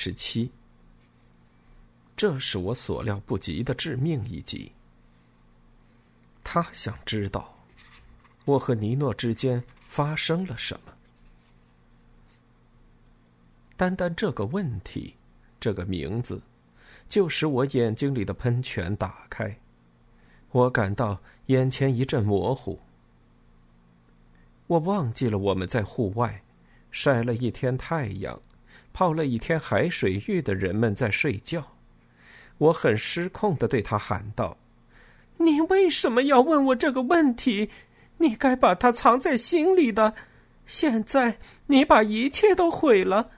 十七，这是我所料不及的致命一击。他想知道我和尼诺之间发生了什么。单单这个问题，这个名字，就使我眼睛里的喷泉打开。我感到眼前一阵模糊。我忘记了我们在户外晒了一天太阳。泡了一天海水浴的人们在睡觉，我很失控的对他喊道：“你为什么要问我这个问题？你该把它藏在心里的。现在你把一切都毁了，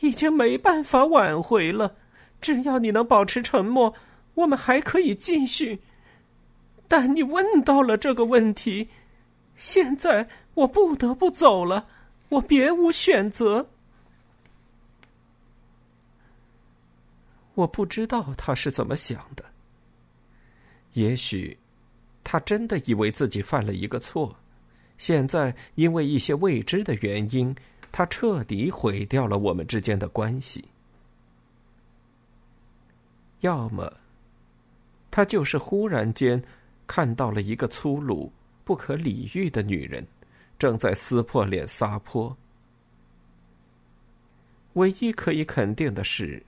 已经没办法挽回了。只要你能保持沉默，我们还可以继续。但你问到了这个问题，现在我不得不走了，我别无选择。”我不知道他是怎么想的。也许，他真的以为自己犯了一个错，现在因为一些未知的原因，他彻底毁掉了我们之间的关系。要么，他就是忽然间看到了一个粗鲁、不可理喻的女人，正在撕破脸撒泼。唯一可以肯定的是。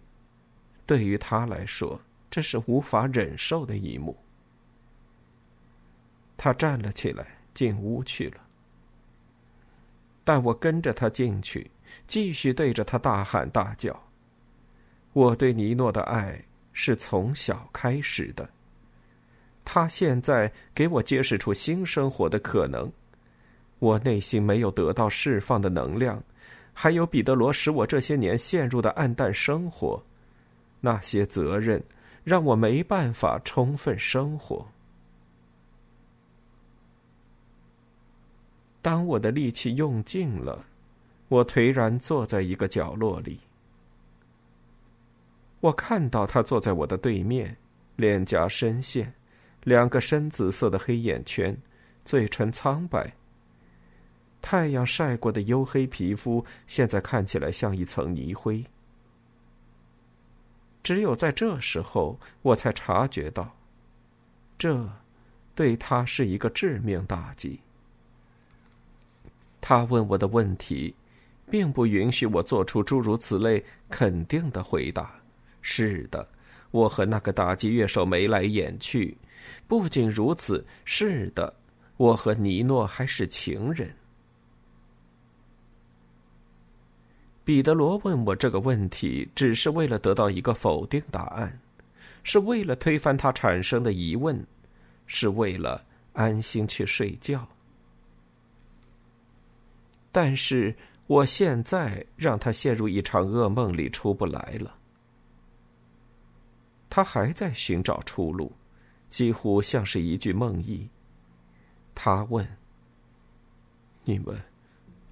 对于他来说，这是无法忍受的一幕。他站了起来，进屋去了。但我跟着他进去，继续对着他大喊大叫。我对尼诺的爱是从小开始的。他现在给我揭示出新生活的可能。我内心没有得到释放的能量，还有彼得罗使我这些年陷入的暗淡生活。那些责任让我没办法充分生活。当我的力气用尽了，我颓然坐在一个角落里。我看到他坐在我的对面，脸颊深陷，两个深紫色的黑眼圈，嘴唇苍白。太阳晒过的黝黑皮肤，现在看起来像一层泥灰。只有在这时候，我才察觉到，这对他是一个致命打击。他问我的问题，并不允许我做出诸如此类肯定的回答。是的，我和那个打击乐手眉来眼去。不仅如此，是的，我和尼诺还是情人。彼得罗问我这个问题，只是为了得到一个否定答案，是为了推翻他产生的疑问，是为了安心去睡觉。但是我现在让他陷入一场噩梦里出不来了。他还在寻找出路，几乎像是一句梦呓。他问：“你们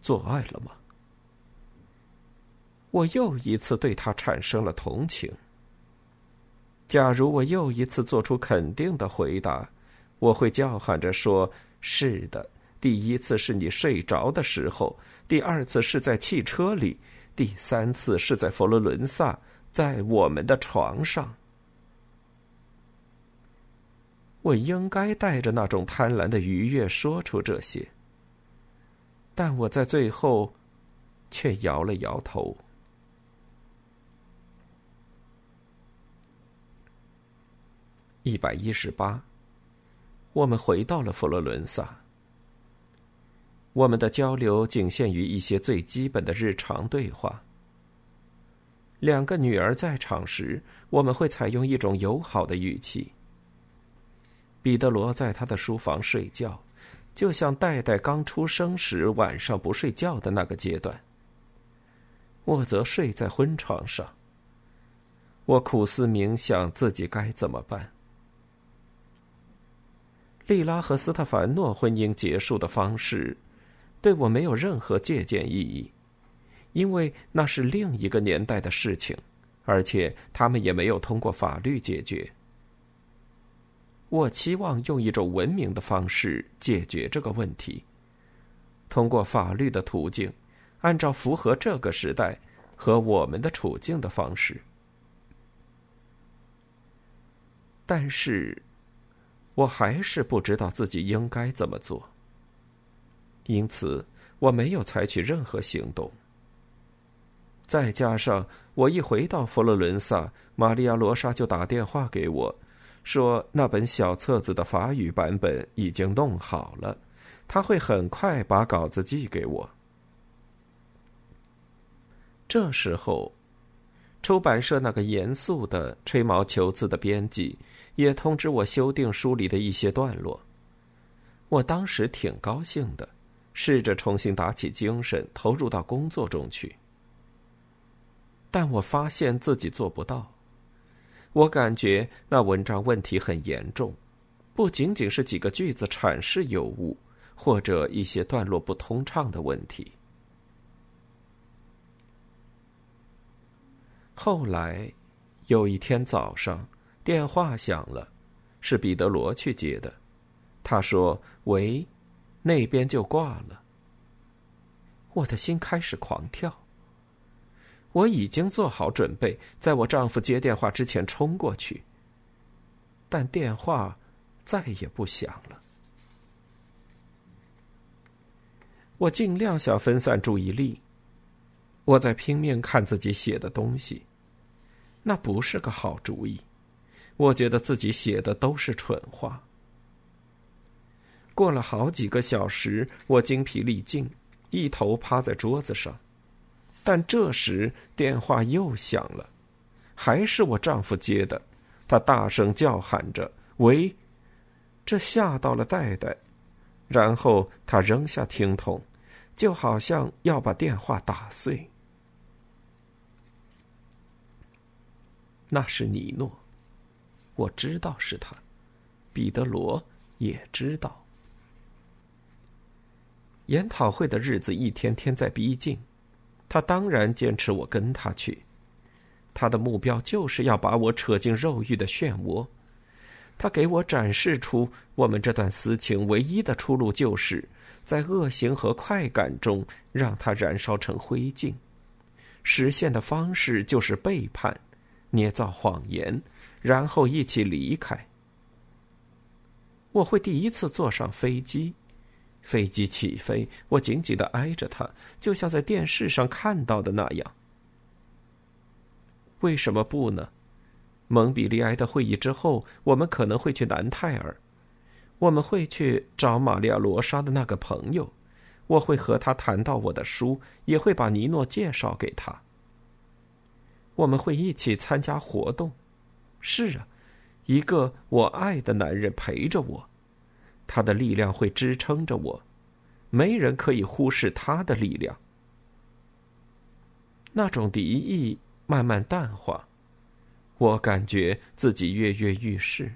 做爱了吗？”我又一次对他产生了同情。假如我又一次做出肯定的回答，我会叫喊着说：“是的，第一次是你睡着的时候，第二次是在汽车里，第三次是在佛罗伦萨，在我们的床上。”我应该带着那种贪婪的愉悦说出这些，但我在最后却摇了摇头。一百一十八，我们回到了佛罗伦萨。我们的交流仅限于一些最基本的日常对话。两个女儿在场时，我们会采用一种友好的语气。彼得罗在他的书房睡觉，就像戴戴刚出生时晚上不睡觉的那个阶段。我则睡在婚床上。我苦思冥想自己该怎么办。莉拉和斯特凡诺婚姻结束的方式，对我没有任何借鉴意义。因为那是另一个年代的事情，而且他们也没有通过法律解决。我期望用一种文明的方式解决这个问题，通过法律的途径，按照符合这个时代和我们的处境的方式。但是，我还是不知道自己应该怎么做，因此我没有采取任何行动。再加上我一回到佛罗伦萨，玛利亚·罗莎就打电话给我，说那本小册子的法语版本已经弄好了，他会很快把稿子寄给我。这时候，出版社那个严肃的、吹毛求疵的编辑也通知我修订书里的一些段落。我当时挺高兴的，试着重新打起精神，投入到工作中去。但我发现自己做不到。我感觉那文章问题很严重，不仅仅是几个句子阐释有误，或者一些段落不通畅的问题。后来，有一天早上，电话响了，是彼得罗去接的。他说：“喂，那边就挂了。”我的心开始狂跳。我已经做好准备，在我丈夫接电话之前冲过去。但电话再也不响了。我尽量想分散注意力。我在拼命看自己写的东西，那不是个好主意。我觉得自己写的都是蠢话。过了好几个小时，我精疲力尽，一头趴在桌子上。但这时电话又响了，还是我丈夫接的。他大声叫喊着：“喂！”这吓到了戴戴，然后他扔下听筒，就好像要把电话打碎。那是尼诺，我知道是他。彼得罗也知道。研讨会的日子一天天在逼近。他当然坚持我跟他去，他的目标就是要把我扯进肉欲的漩涡。他给我展示出我们这段私情唯一的出路，就是在恶行和快感中让它燃烧成灰烬。实现的方式就是背叛、捏造谎言，然后一起离开。我会第一次坐上飞机。飞机起飞，我紧紧的挨着他，就像在电视上看到的那样。为什么不呢？蒙彼利埃的会议之后，我们可能会去南泰尔，我们会去找玛利亚·罗莎的那个朋友，我会和他谈到我的书，也会把尼诺介绍给他。我们会一起参加活动。是啊，一个我爱的男人陪着我。他的力量会支撑着我，没人可以忽视他的力量。那种敌意慢慢淡化，我感觉自己跃跃欲试。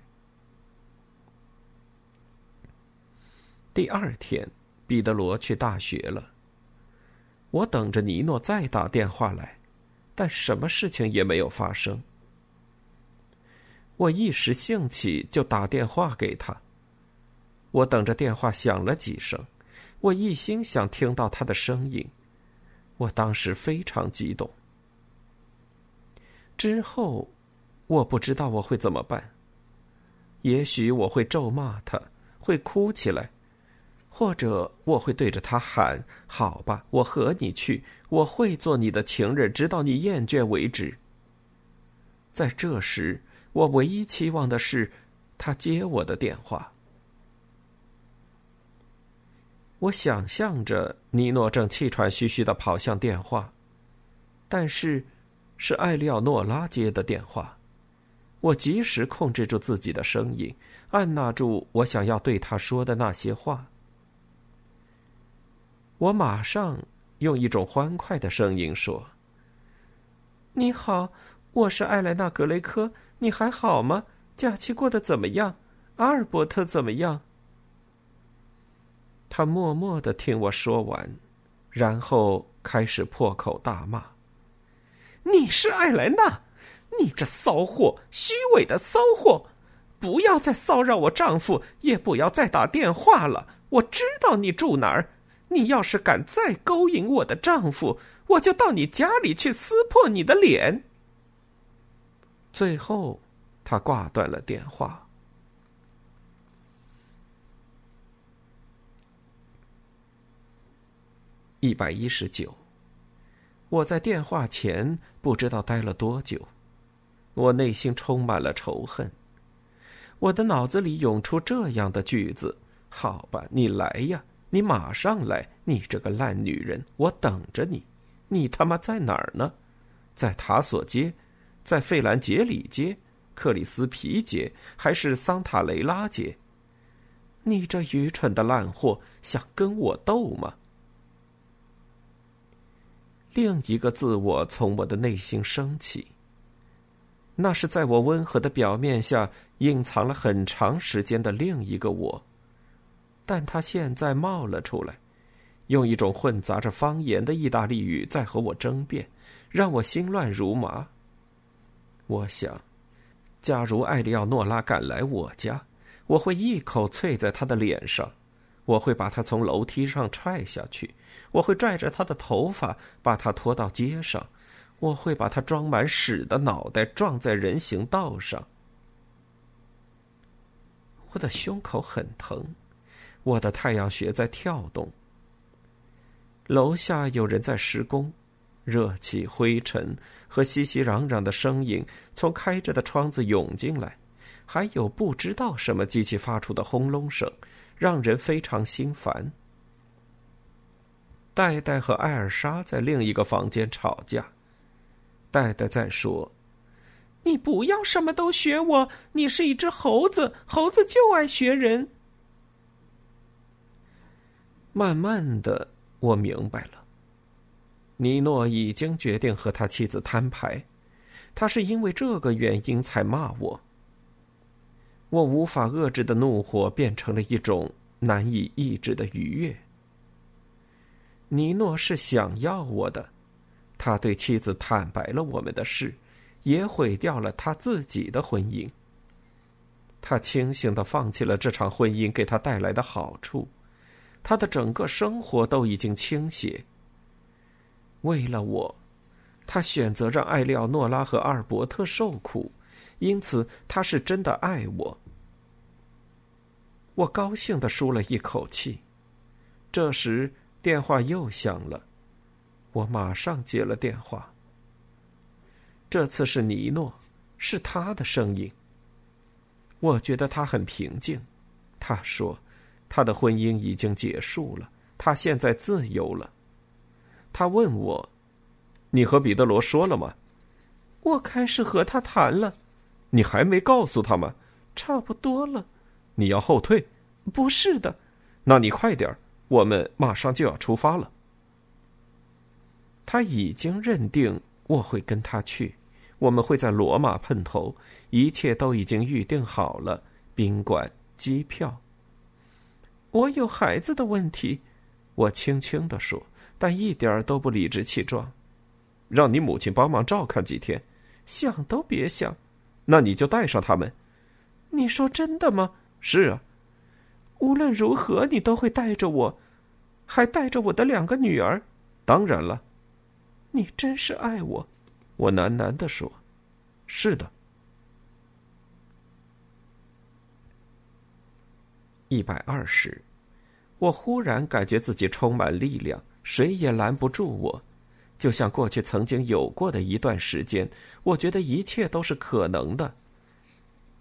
第二天，彼得罗去大学了。我等着尼诺再打电话来，但什么事情也没有发生。我一时兴起，就打电话给他。我等着电话响了几声，我一心想听到他的声音。我当时非常激动。之后，我不知道我会怎么办。也许我会咒骂他，会哭起来，或者我会对着他喊：“好吧，我和你去，我会做你的情人，直到你厌倦为止。”在这时，我唯一期望的是他接我的电话。我想象着尼诺正气喘吁吁的跑向电话，但是是艾利奥诺拉接的电话。我及时控制住自己的声音，按捺住我想要对他说的那些话。我马上用一种欢快的声音说：“你好，我是艾莱娜·格雷科，你还好吗？假期过得怎么样？阿尔伯特怎么样？”他默默的听我说完，然后开始破口大骂：“你是艾莱娜！”你这骚货，虚伪的骚货！不要再骚扰我丈夫，也不要再打电话了。我知道你住哪儿。你要是敢再勾引我的丈夫，我就到你家里去撕破你的脸。最后，他挂断了电话。一百一十九，我在电话前不知道待了多久。我内心充满了仇恨，我的脑子里涌出这样的句子：“好吧，你来呀，你马上来，你这个烂女人，我等着你。你他妈在哪儿呢？在塔索街，在费兰杰里街，克里斯皮街，还是桑塔雷拉街？你这愚蠢的烂货，想跟我斗吗？”另一个自我从我的内心升起。那是在我温和的表面下隐藏了很长时间的另一个我，但他现在冒了出来，用一种混杂着方言的意大利语在和我争辩，让我心乱如麻。我想，假如艾利奥诺拉赶来我家，我会一口啐在他的脸上，我会把他从楼梯上踹下去，我会拽着他的头发把他拖到街上。我会把他装满屎的脑袋撞在人行道上。我的胸口很疼，我的太阳穴在跳动。楼下有人在施工，热气、灰尘和熙熙攘攘的声音从开着的窗子涌进来，还有不知道什么机器发出的轰隆声，让人非常心烦。戴戴和艾尔莎在另一个房间吵架。戴戴在说：“你不要什么都学我，你是一只猴子，猴子就爱学人。”慢慢的，我明白了。尼诺已经决定和他妻子摊牌，他是因为这个原因才骂我。我无法遏制的怒火变成了一种难以抑制的愉悦。尼诺是想要我的。他对妻子坦白了我们的事，也毁掉了他自己的婚姻。他清醒的放弃了这场婚姻给他带来的好处，他的整个生活都已经倾斜。为了我，他选择让艾利奥诺拉和阿尔伯特受苦，因此他是真的爱我。我高兴的舒了一口气。这时电话又响了。我马上接了电话。这次是尼诺，是他的声音。我觉得他很平静。他说，他的婚姻已经结束了，他现在自由了。他问我：“你和彼得罗说了吗？”我开始和他谈了。你还没告诉他吗？差不多了。你要后退？不是的。那你快点儿，我们马上就要出发了。他已经认定我会跟他去，我们会在罗马碰头，一切都已经预定好了，宾馆、机票。我有孩子的问题，我轻轻的说，但一点都不理直气壮。让你母亲帮忙照看几天，想都别想。那你就带上他们。你说真的吗？是啊。无论如何，你都会带着我，还带着我的两个女儿。当然了。你真是爱我，我喃喃的说：“是的。”一百二十，我忽然感觉自己充满力量，谁也拦不住我，就像过去曾经有过的一段时间，我觉得一切都是可能的。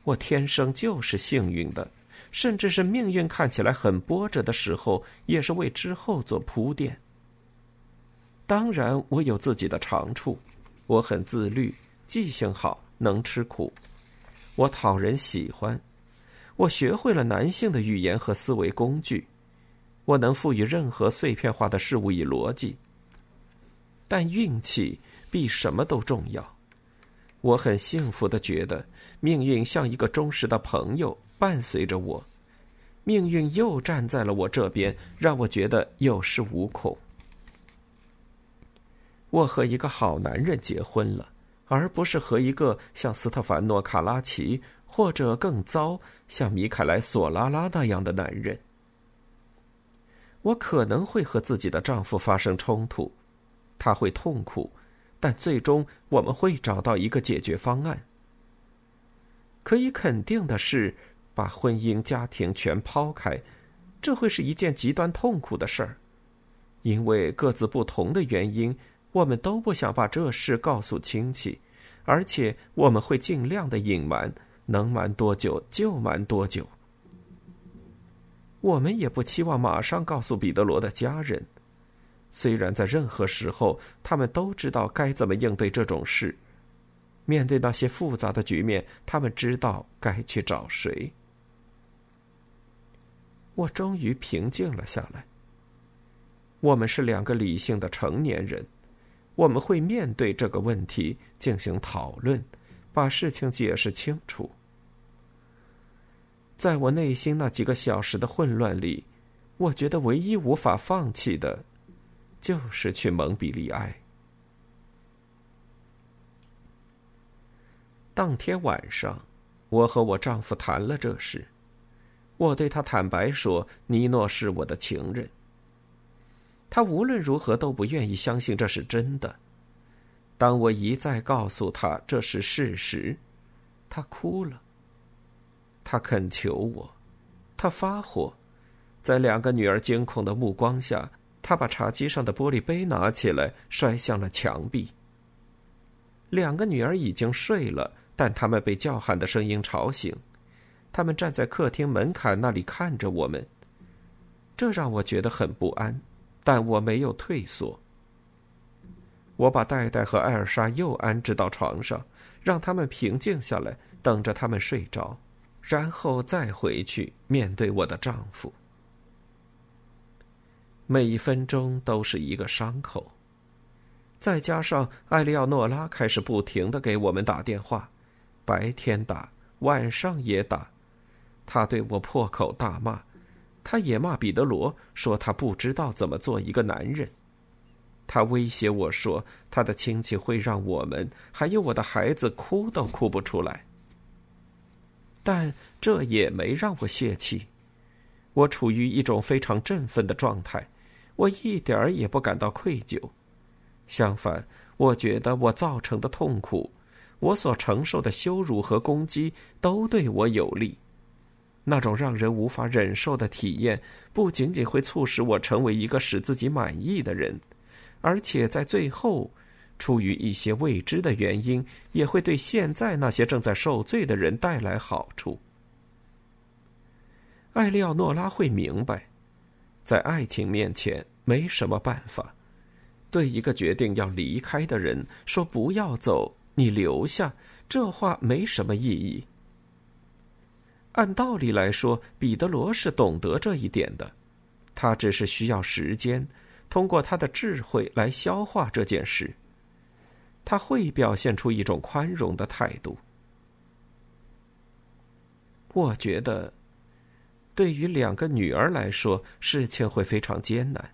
我天生就是幸运的，甚至是命运看起来很波折的时候，也是为之后做铺垫。当然，我有自己的长处，我很自律，记性好，能吃苦，我讨人喜欢，我学会了男性的语言和思维工具，我能赋予任何碎片化的事物以逻辑。但运气比什么都重要。我很幸福的觉得，命运像一个忠实的朋友伴随着我，命运又站在了我这边，让我觉得有恃无恐。我和一个好男人结婚了，而不是和一个像斯特凡诺·卡拉奇或者更糟、像米凯莱·索拉拉那样的男人。我可能会和自己的丈夫发生冲突，他会痛苦，但最终我们会找到一个解决方案。可以肯定的是，把婚姻家庭全抛开，这会是一件极端痛苦的事儿，因为各自不同的原因。我们都不想把这事告诉亲戚，而且我们会尽量的隐瞒，能瞒多久就瞒多久。我们也不期望马上告诉彼得罗的家人，虽然在任何时候他们都知道该怎么应对这种事。面对那些复杂的局面，他们知道该去找谁。我终于平静了下来。我们是两个理性的成年人。我们会面对这个问题进行讨论，把事情解释清楚。在我内心那几个小时的混乱里，我觉得唯一无法放弃的，就是去蒙彼利埃。当天晚上，我和我丈夫谈了这事，我对他坦白说：“尼诺是我的情人。”他无论如何都不愿意相信这是真的。当我一再告诉他这是事实，他哭了。他恳求我，他发火，在两个女儿惊恐的目光下，他把茶几上的玻璃杯拿起来摔向了墙壁。两个女儿已经睡了，但他们被叫喊的声音吵醒，他们站在客厅门槛那里看着我们，这让我觉得很不安。但我没有退缩。我把戴戴和艾尔莎又安置到床上，让他们平静下来，等着他们睡着，然后再回去面对我的丈夫。每一分钟都是一个伤口，再加上艾利奥诺拉开始不停的给我们打电话，白天打，晚上也打，他对我破口大骂。他也骂彼得罗，说他不知道怎么做一个男人。他威胁我说，他的亲戚会让我们还有我的孩子哭都哭不出来。但这也没让我泄气，我处于一种非常振奋的状态，我一点儿也不感到愧疚。相反，我觉得我造成的痛苦，我所承受的羞辱和攻击，都对我有利。那种让人无法忍受的体验，不仅仅会促使我成为一个使自己满意的人，而且在最后，出于一些未知的原因，也会对现在那些正在受罪的人带来好处。艾利奥诺拉会明白，在爱情面前没什么办法。对一个决定要离开的人说“不要走，你留下”，这话没什么意义。按道理来说，彼得罗是懂得这一点的，他只是需要时间，通过他的智慧来消化这件事。他会表现出一种宽容的态度。我觉得，对于两个女儿来说，事情会非常艰难。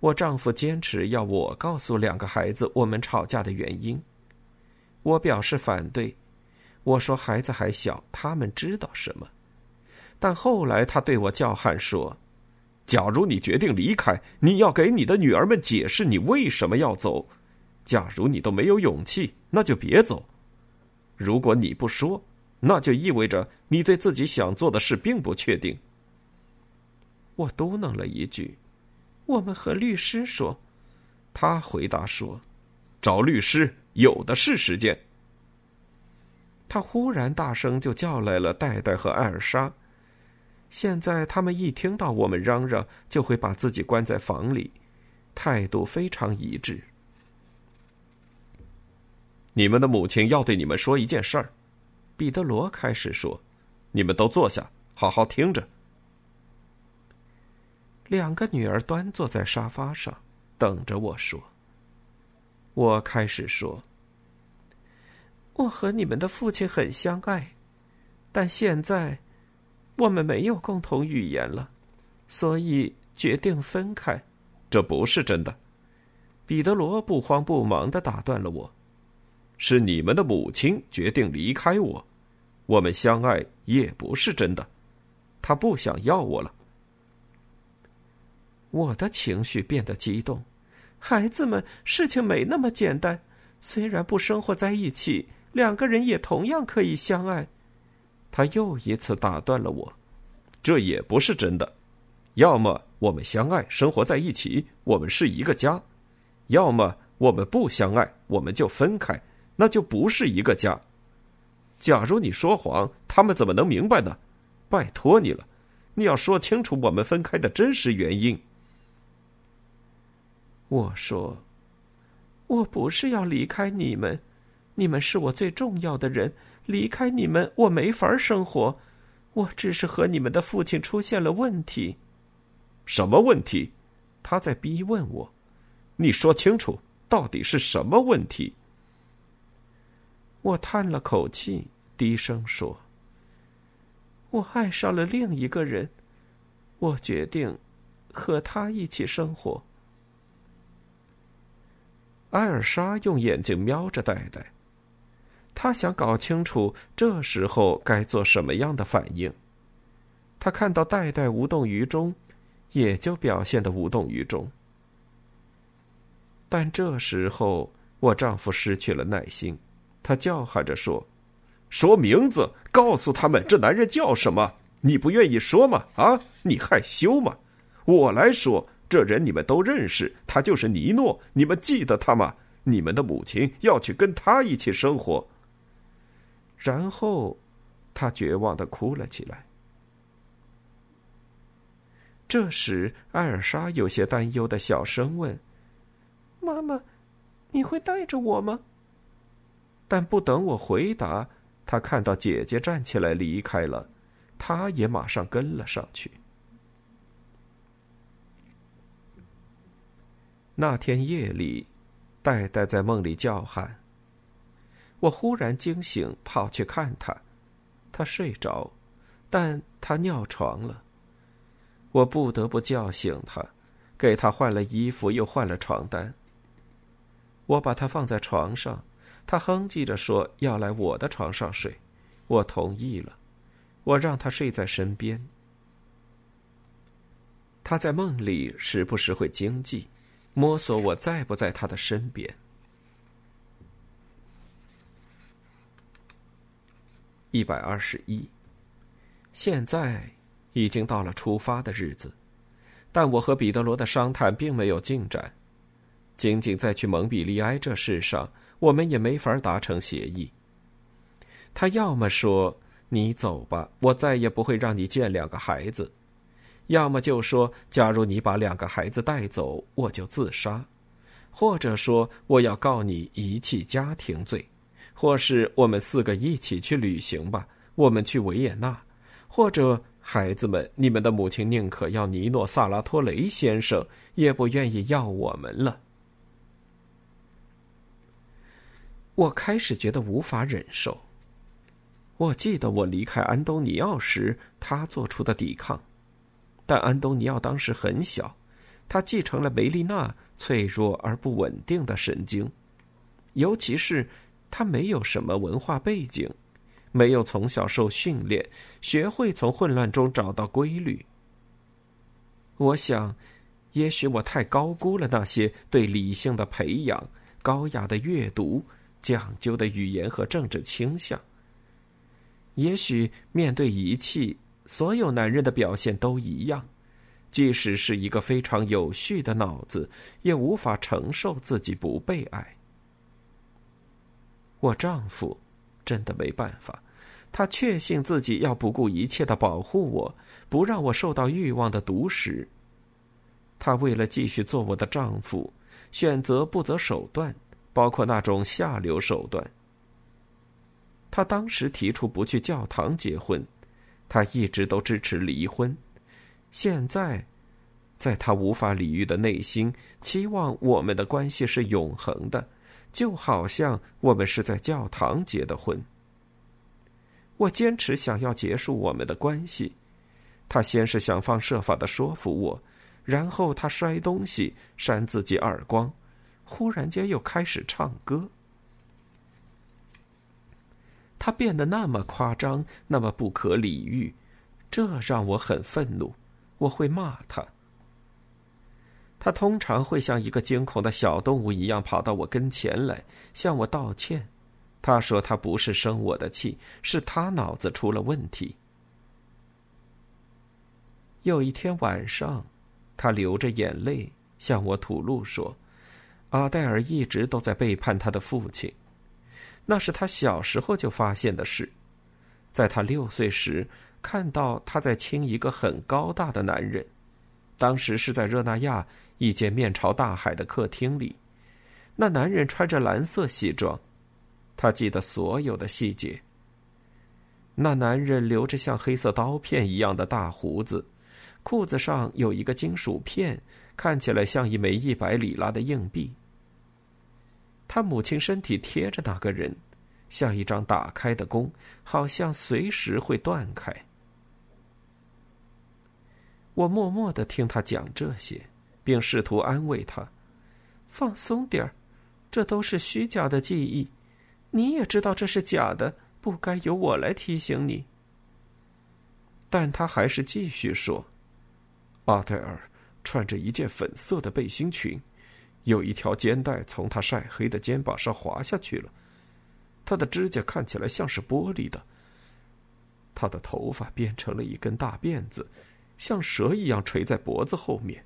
我丈夫坚持要我告诉两个孩子我们吵架的原因，我表示反对。我说：“孩子还小，他们知道什么？”但后来他对我叫喊说：“假如你决定离开，你要给你的女儿们解释你为什么要走。假如你都没有勇气，那就别走。如果你不说，那就意味着你对自己想做的事并不确定。”我嘟囔了一句：“我们和律师说。”他回答说：“找律师有的是时间。”他忽然大声就叫来了戴戴和艾尔莎，现在他们一听到我们嚷嚷，就会把自己关在房里，态度非常一致。你们的母亲要对你们说一件事儿，彼得罗开始说：“你们都坐下，好好听着。”两个女儿端坐在沙发上，等着我说。我开始说：“我和你们的父亲很相爱，但现在我们没有共同语言了，所以决定分开。”这不是真的，彼得罗不慌不忙的打断了我。是你们的母亲决定离开我，我们相爱也不是真的，她不想要我了。我的情绪变得激动，孩子们，事情没那么简单。虽然不生活在一起，两个人也同样可以相爱。他又一次打断了我，这也不是真的。要么我们相爱，生活在一起，我们是一个家；要么我们不相爱，我们就分开。那就不是一个家。假如你说谎，他们怎么能明白呢？拜托你了，你要说清楚我们分开的真实原因。我说，我不是要离开你们，你们是我最重要的人，离开你们我没法生活。我只是和你们的父亲出现了问题。什么问题？他在逼问我。你说清楚，到底是什么问题？我叹了口气，低声说：“我爱上了另一个人，我决定和他一起生活。”艾尔莎用眼睛瞄着戴戴，他想搞清楚这时候该做什么样的反应。他看到戴戴无动于衷，也就表现的无动于衷。但这时候，我丈夫失去了耐心。他叫喊着说：“说名字，告诉他们这男人叫什么？你不愿意说吗？啊，你害羞吗？我来说，这人你们都认识，他就是尼诺，你们记得他吗？你们的母亲要去跟他一起生活。”然后，他绝望的哭了起来。这时，艾尔莎有些担忧的小声问：“妈妈，你会带着我吗？”但不等我回答，他看到姐姐站起来离开了，他也马上跟了上去。那天夜里，戴戴在梦里叫喊。我忽然惊醒，跑去看他，他睡着，但他尿床了。我不得不叫醒他，给他换了衣服，又换了床单。我把他放在床上。他哼唧着说：“要来我的床上睡。”我同意了，我让他睡在身边。他在梦里时不时会惊悸，摸索我在不在他的身边。一百二十一，现在已经到了出发的日子，但我和彼得罗的商谈并没有进展，仅仅在去蒙彼利埃这事上。我们也没法达成协议。他要么说你走吧，我再也不会让你见两个孩子；要么就说，假如你把两个孩子带走，我就自杀；或者说我要告你遗弃家庭罪；或是我们四个一起去旅行吧，我们去维也纳；或者孩子们，你们的母亲宁可要尼诺·萨拉托雷先生，也不愿意要我们了。我开始觉得无法忍受。我记得我离开安东尼奥时，他做出的抵抗，但安东尼奥当时很小，他继承了梅丽娜脆弱而不稳定的神经，尤其是他没有什么文化背景，没有从小受训练，学会从混乱中找到规律。我想，也许我太高估了那些对理性的培养、高雅的阅读。讲究的语言和政治倾向。也许面对遗弃，所有男人的表现都一样，即使是一个非常有序的脑子，也无法承受自己不被爱。我丈夫真的没办法，他确信自己要不顾一切的保护我，不让我受到欲望的毒食。他为了继续做我的丈夫，选择不择手段，包括那种下流手段。他当时提出不去教堂结婚，他一直都支持离婚。现在，在他无法理喻的内心，期望我们的关系是永恒的，就好像我们是在教堂结的婚。我坚持想要结束我们的关系，他先是想方设法的说服我，然后他摔东西、扇自己耳光，忽然间又开始唱歌。他变得那么夸张，那么不可理喻，这让我很愤怒。我会骂他。他通常会像一个惊恐的小动物一样跑到我跟前来，向我道歉。他说：“他不是生我的气，是他脑子出了问题。”有一天晚上，他流着眼泪向我吐露说：“阿黛尔一直都在背叛他的父亲，那是他小时候就发现的事。在他六岁时，看到他在亲一个很高大的男人，当时是在热那亚一间面朝大海的客厅里，那男人穿着蓝色西装。”他记得所有的细节。那男人留着像黑色刀片一样的大胡子，裤子上有一个金属片，看起来像一枚一百里拉的硬币。他母亲身体贴着那个人，像一张打开的弓，好像随时会断开。我默默的听他讲这些，并试图安慰他：“放松点儿，这都是虚假的记忆。”你也知道这是假的，不该由我来提醒你。但他还是继续说：“阿黛尔穿着一件粉色的背心裙，有一条肩带从他晒黑的肩膀上滑下去了。他的指甲看起来像是玻璃的。他的头发编成了一根大辫子，像蛇一样垂在脖子后面。”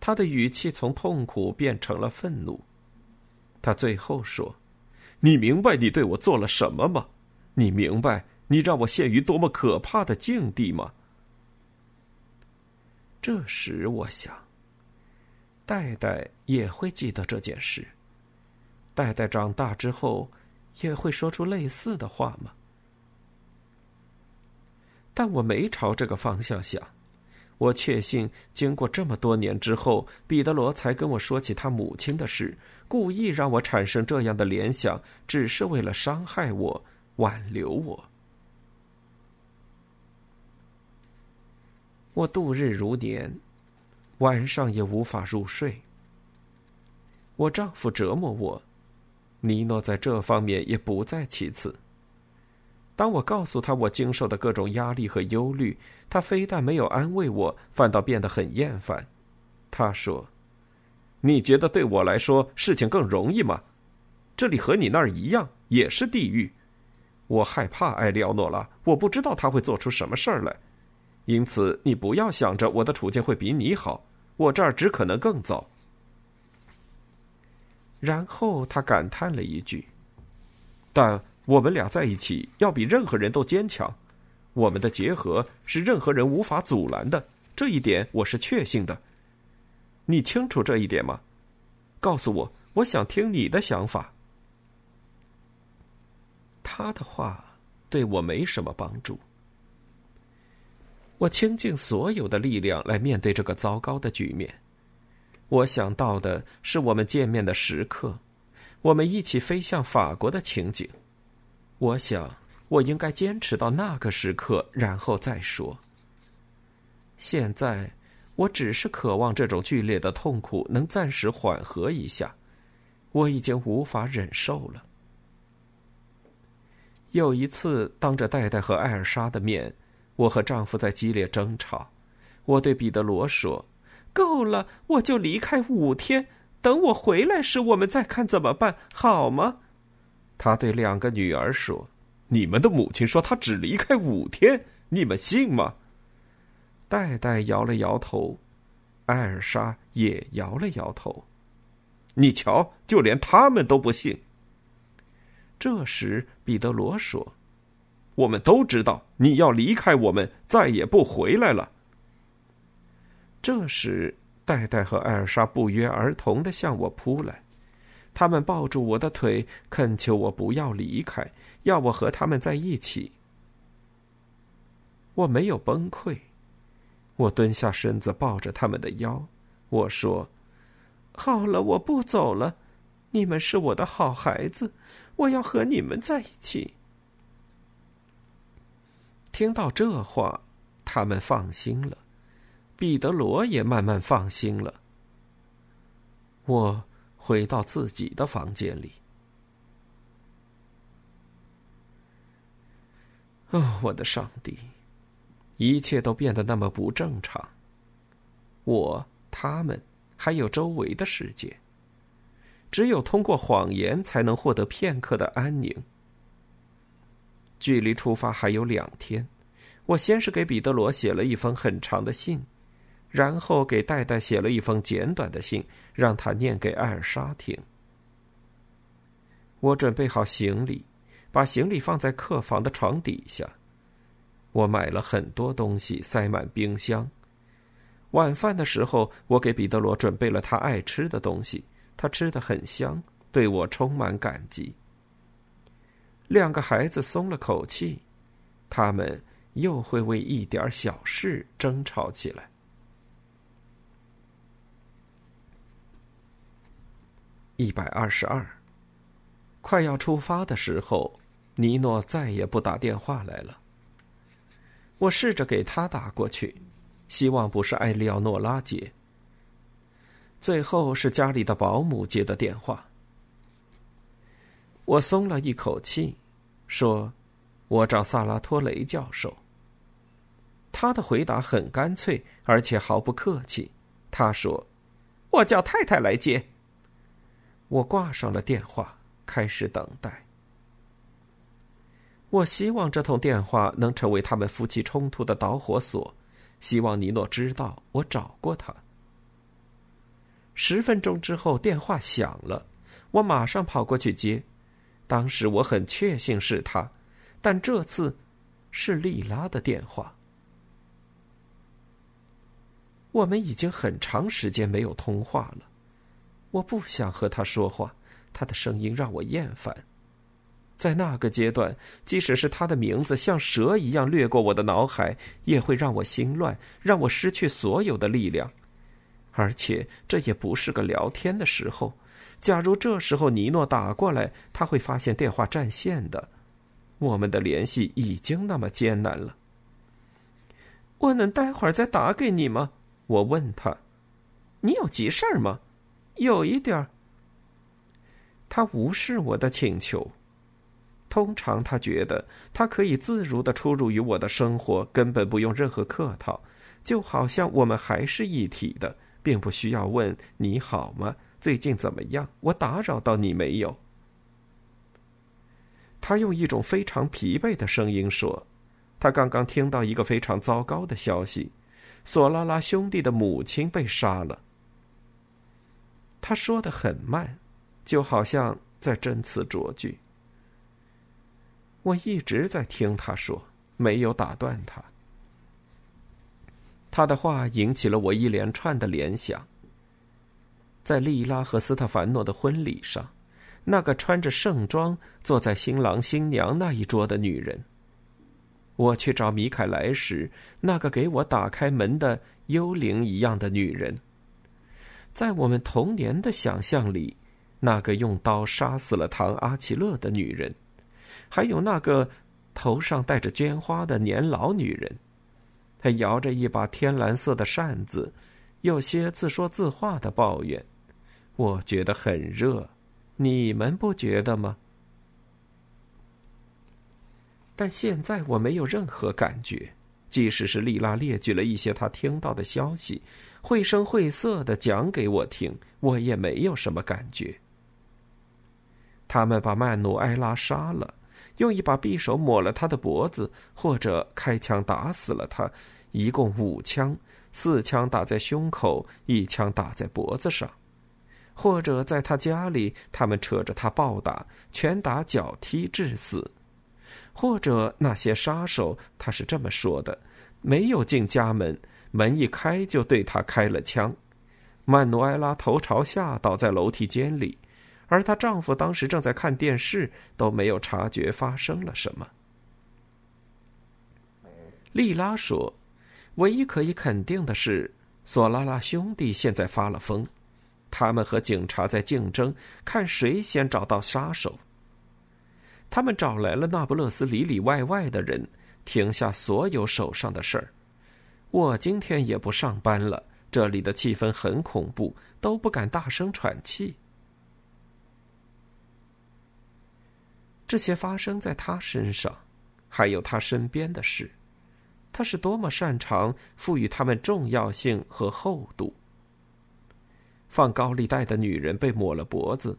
他的语气从痛苦变成了愤怒。他最后说：“你明白你对我做了什么吗？你明白你让我陷于多么可怕的境地吗？”这时我想，戴戴也会记得这件事。戴戴长大之后也会说出类似的话吗？但我没朝这个方向想。我确信，经过这么多年之后，彼得罗才跟我说起他母亲的事，故意让我产生这样的联想，只是为了伤害我、挽留我。我度日如年，晚上也无法入睡。我丈夫折磨我，尼诺在这方面也不在其次。当我告诉他我经受的各种压力和忧虑，他非但没有安慰我，反倒变得很厌烦。他说：“你觉得对我来说事情更容易吗？这里和你那儿一样，也是地狱。我害怕艾利奥诺拉，我不知道他会做出什么事儿来。因此，你不要想着我的处境会比你好，我这儿只可能更糟。”然后他感叹了一句：“但……”我们俩在一起要比任何人都坚强，我们的结合是任何人无法阻拦的，这一点我是确信的。你清楚这一点吗？告诉我，我想听你的想法。他的话对我没什么帮助。我倾尽所有的力量来面对这个糟糕的局面。我想到的是我们见面的时刻，我们一起飞向法国的情景。我想，我应该坚持到那个时刻，然后再说。现在，我只是渴望这种剧烈的痛苦能暂时缓和一下。我已经无法忍受了。有一次，当着戴戴和艾尔莎的面，我和丈夫在激烈争吵。我对彼得罗说：“够了，我就离开五天，等我回来时，我们再看怎么办，好吗？”他对两个女儿说：“你们的母亲说她只离开五天，你们信吗？”戴戴摇了摇头，艾尔莎也摇了摇头。你瞧，就连他们都不信。这时，彼得罗说：“我们都知道你要离开我们，再也不回来了。”这时，戴戴和艾尔莎不约而同的向我扑来，他们抱住我的腿，恳求我不要离开，要我和他们在一起。我没有崩溃，我蹲下身子抱着他们的腰，我说：“好了，我不走了，你们是我的好孩子，我要和你们在一起。”听到这话，他们放心了，彼得罗也慢慢放心了。我回到自己的房间里。哦，我的上帝！一切都变得那么不正常。我、他们，还有周围的世界，只有通过谎言才能获得片刻的安宁。距离出发还有两天，我先是给彼得罗写了一封很长的信，然后给戴戴写了一封简短的信，让他念给艾尔莎听。我准备好行李，把行李放在客房的床底下。我买了很多东西，塞满冰箱。晚饭的时候，我给彼得罗准备了他爱吃的东西，他吃的很香，对我充满感激。两个孩子松了口气，他们又会为一点小事争吵起来。一百二十二，快要出发的时候，尼诺再也不打电话来了。我试着给他打过去，希望不是艾利奥诺拉接。最后是家里的保姆接的电话。我松了一口气，说：“我找萨拉托雷教授。”他的回答很干脆，而且毫不客气。他说：“我叫太太来接。”我挂上了电话，开始等待。我希望这通电话能成为他们夫妻冲突的导火索，希望尼诺知道我找过他。十分钟之后，电话响了，我马上跑过去接。当时我很确信是他，但这次是莉拉的电话。我们已经很长时间没有通话了，我不想和他说话，他的声音让我厌烦。在那个阶段，即使是他的名字像蛇一样掠过我的脑海，也会让我心乱，让我失去所有的力量。而且这也不是个聊天的时候。假如这时候尼诺打过来，他会发现电话占线的。我们的联系已经那么艰难了。我能待会儿再打给你吗？我问他：“你有急事儿吗？”有一点。他无视我的请求。通常他觉得他可以自如的出入于我的生活，根本不用任何客套，就好像我们还是一体的，并不需要问你好吗？最近怎么样？我打扰到你没有？他用一种非常疲惫的声音说：“他刚刚听到一个非常糟糕的消息，索拉拉兄弟的母亲被杀了。”他说的很慢，就好像在斟词酌句。我一直在听他说，没有打断他。他的话引起了我一连串的联想。在莉拉和斯特凡诺的婚礼上，那个穿着盛装坐在新郎新娘那一桌的女人；我去找米凯莱时，那个给我打开门的幽灵一样的女人；在我们童年的想象里，那个用刀杀死了唐阿奇勒的女人。还有那个头上戴着绢花的年老女人，她摇着一把天蓝色的扇子，有些自说自话的抱怨。我觉得很热，你们不觉得吗？但现在我没有任何感觉，即使是丽拉列举了一些她听到的消息，绘声绘色的讲给我听，我也没有什么感觉。他们把曼努埃拉杀了。用一把匕首抹了他的脖子，或者开枪打死了他，一共五枪，四枪打在胸口，一枪打在脖子上，或者在他家里，他们扯着他暴打、拳打脚踢致死；或者那些杀手，他是这么说的，没有进家门，门一开就对他开了枪。曼努埃拉头朝下倒在楼梯间里，而她丈夫当时正在看电视，都没有察觉发生了什么。莉拉说：“唯一可以肯定的是，索拉拉兄弟现在发了疯。”他们和警察在竞争，看谁先找到杀手。他们找来了那不勒斯里里外外的人，停下所有手上的事儿。我今天也不上班了，这里的气氛很恐怖，都不敢大声喘气。这些发生在他身上，还有他身边的事，他是多么擅长赋予他们重要性和厚度。放高利贷的女人被抹了脖子，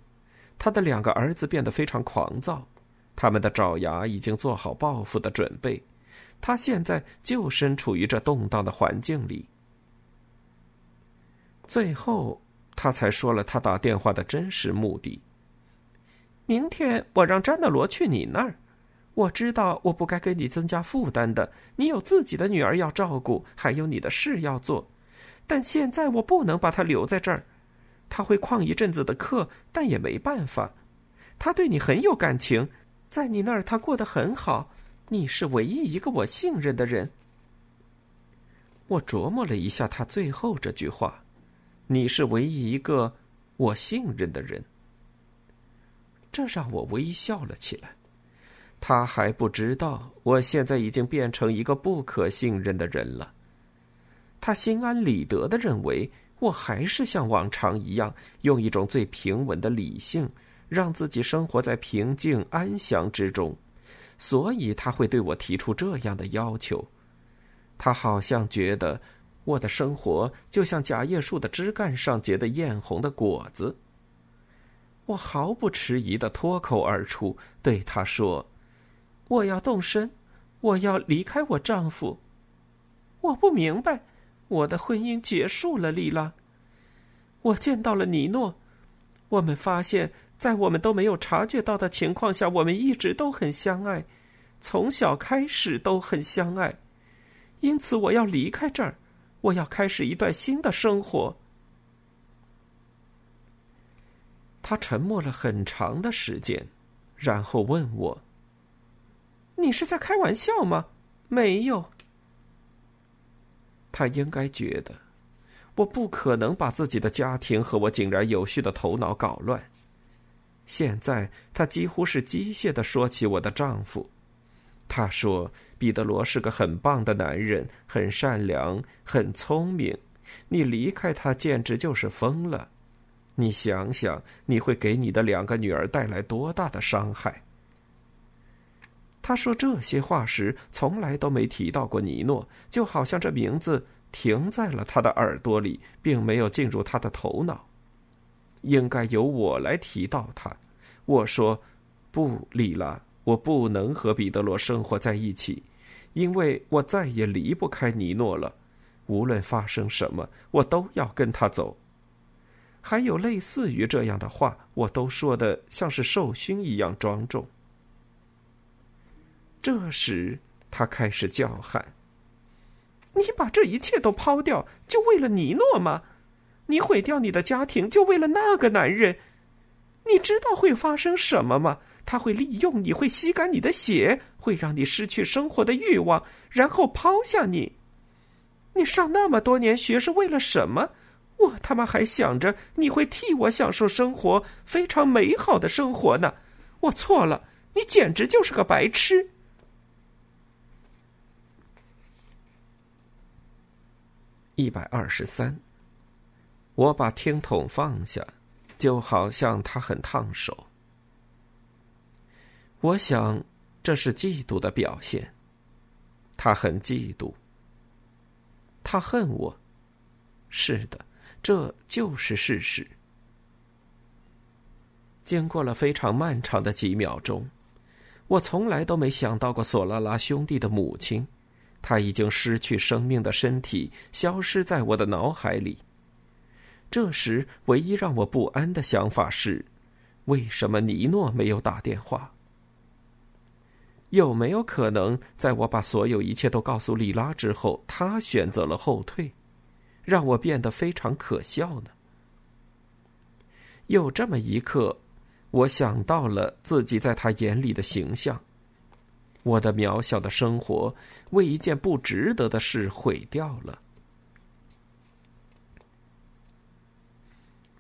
他的两个儿子变得非常狂躁，他们的爪牙已经做好报复的准备，他现在就身处于这动荡的环境里。最后，他才说了他打电话的真实目的。明天我让詹德罗去你那儿，我知道我不该给你增加负担的，你有自己的女儿要照顾，还有你的事要做，但现在我不能把他留在这儿。他会旷一阵子的课，但也没办法。他对你很有感情，在你那儿他过得很好。你是唯一一个我信任的人。我琢磨了一下他最后这句话：“你是唯一一个我信任的人。”这让我微笑了起来。他还不知道，我现在已经变成一个不可信任的人了。他心安理得的认为。我还是像往常一样，用一种最平稳的理性，让自己生活在平静安详之中，所以他会对我提出这样的要求。他好像觉得我的生活就像假叶树的枝干上结的艳红的果子。我毫不迟疑的脱口而出，对他说：“我要动身，我要离开我丈夫。我不明白。”我的婚姻结束了，丽拉。我见到了尼诺，我们发现，在我们都没有察觉到的情况下，我们一直都很相爱，从小开始都很相爱。因此，我要离开这儿，我要开始一段新的生活。他沉默了很长的时间，然后问我：“你是在开玩笑吗？”“没有。”他应该觉得，我不可能把自己的家庭和我井然有序的头脑搞乱。现在，他几乎是机械的说起我的丈夫。他说：“彼得罗是个很棒的男人，很善良，很聪明。你离开他，简直就是疯了。你想想，你会给你的两个女儿带来多大的伤害？”他说这些话时，从来都没提到过尼诺，就好像这名字停在了他的耳朵里，并没有进入他的头脑。应该由我来提到他。我说：“不，丽拉，我不能和彼得罗生活在一起，因为我再也离不开尼诺了。无论发生什么，我都要跟他走。”还有类似于这样的话，我都说的像是受勋一样庄重。这时，他开始叫喊：“你把这一切都抛掉，就为了尼诺吗？你毁掉你的家庭，就为了那个男人？你知道会发生什么吗？他会利用你，会吸干你的血，会让你失去生活的欲望，然后抛下你。你上那么多年学是为了什么？我他妈还想着你会替我享受生活，非常美好的生活呢。我错了，你简直就是个白痴。”一百二十三。我把听筒放下，就好像它很烫手。我想，这是嫉妒的表现。他很嫉妒。他恨我。是的，这就是事实。经过了非常漫长的几秒钟，我从来都没想到过索拉拉兄弟的母亲。他已经失去生命的身体，消失在我的脑海里。这时，唯一让我不安的想法是：为什么尼诺没有打电话？有没有可能，在我把所有一切都告诉莉拉之后，他选择了后退，让我变得非常可笑呢？有这么一刻，我想到了自己在他眼里的形象。我的渺小的生活为一件不值得的事毁掉了。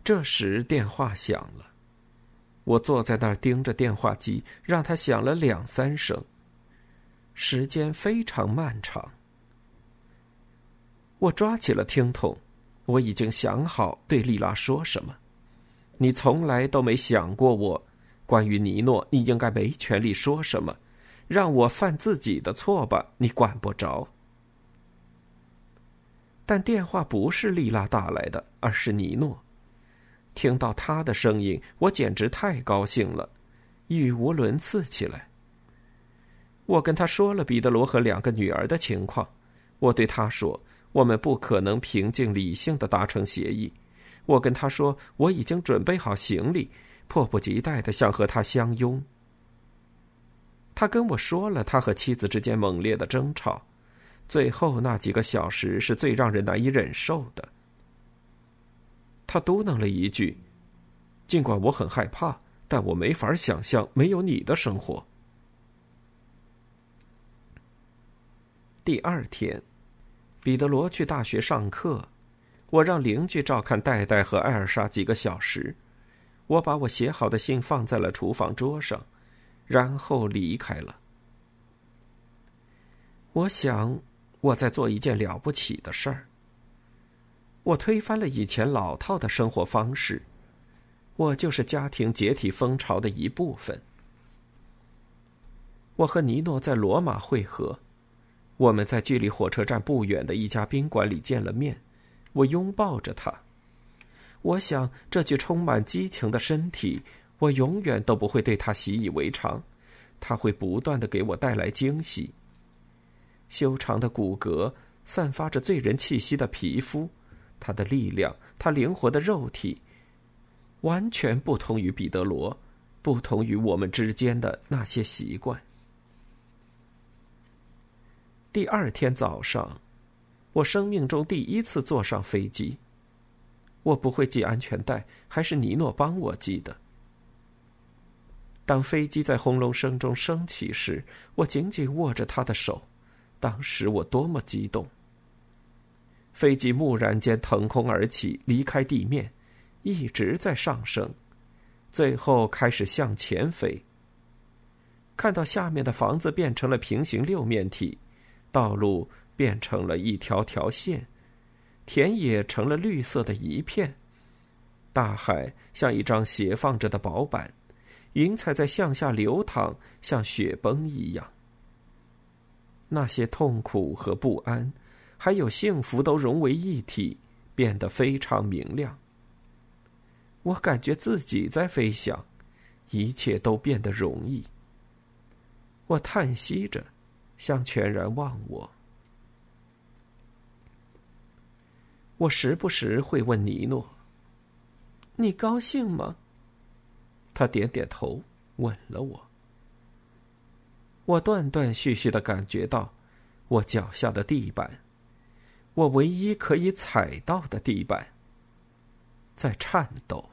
这时电话响了，我坐在那儿盯着电话机，让它响了两三声。时间非常漫长。我抓起了听筒，我已经想好对丽拉说什么。你从来都没想过我，关于尼诺，你应该没权利说什么。让我犯自己的错吧，你管不着。但电话不是丽拉打来的，而是尼诺。听到他的声音，我简直太高兴了，语无伦次起来。我跟他说了彼得罗和两个女儿的情况，我对他说，我们不可能平静理性的达成协议。我跟他说，我已经准备好行李，迫不及待的想和他相拥。他跟我说了他和妻子之间猛烈的争吵，最后那几个小时是最让人难以忍受的。他嘟囔了一句：“尽管我很害怕，但我没法想象没有你的生活。”第二天，彼得罗去大学上课，我让邻居照看戴戴和艾尔莎几个小时。我把我写好的信放在了厨房桌上。然后离开了。我想，我在做一件了不起的事儿。我推翻了以前老套的生活方式，我就是家庭解体风潮的一部分。我和尼诺在罗马会合，我们在距离火车站不远的一家宾馆里见了面。我拥抱着他，我想这具充满激情的身体。我永远都不会对他习以为常，他会不断的给我带来惊喜。修长的骨骼，散发着醉人气息的皮肤，他的力量，他灵活的肉体，完全不同于彼得罗，不同于我们之间的那些习惯。第二天早上，我生命中第一次坐上飞机。我不会系安全带，还是尼诺帮我系的。当飞机在轰隆声中升起时，我紧紧握着他的手。当时我多么激动！飞机蓦然间腾空而起，离开地面，一直在上升，最后开始向前飞。看到下面的房子变成了平行六面体，道路变成了一条条线，田野成了绿色的一片，大海像一张斜放着的薄板。云彩在向下流淌，像雪崩一样。那些痛苦和不安，还有幸福，都融为一体，变得非常明亮。我感觉自己在飞翔，一切都变得容易。我叹息着，像全然忘我。我时不时会问尼诺：“你高兴吗？”他点点头，吻了我。我断断续续的感觉到，我脚下的地板，我唯一可以踩到的地板，在颤抖。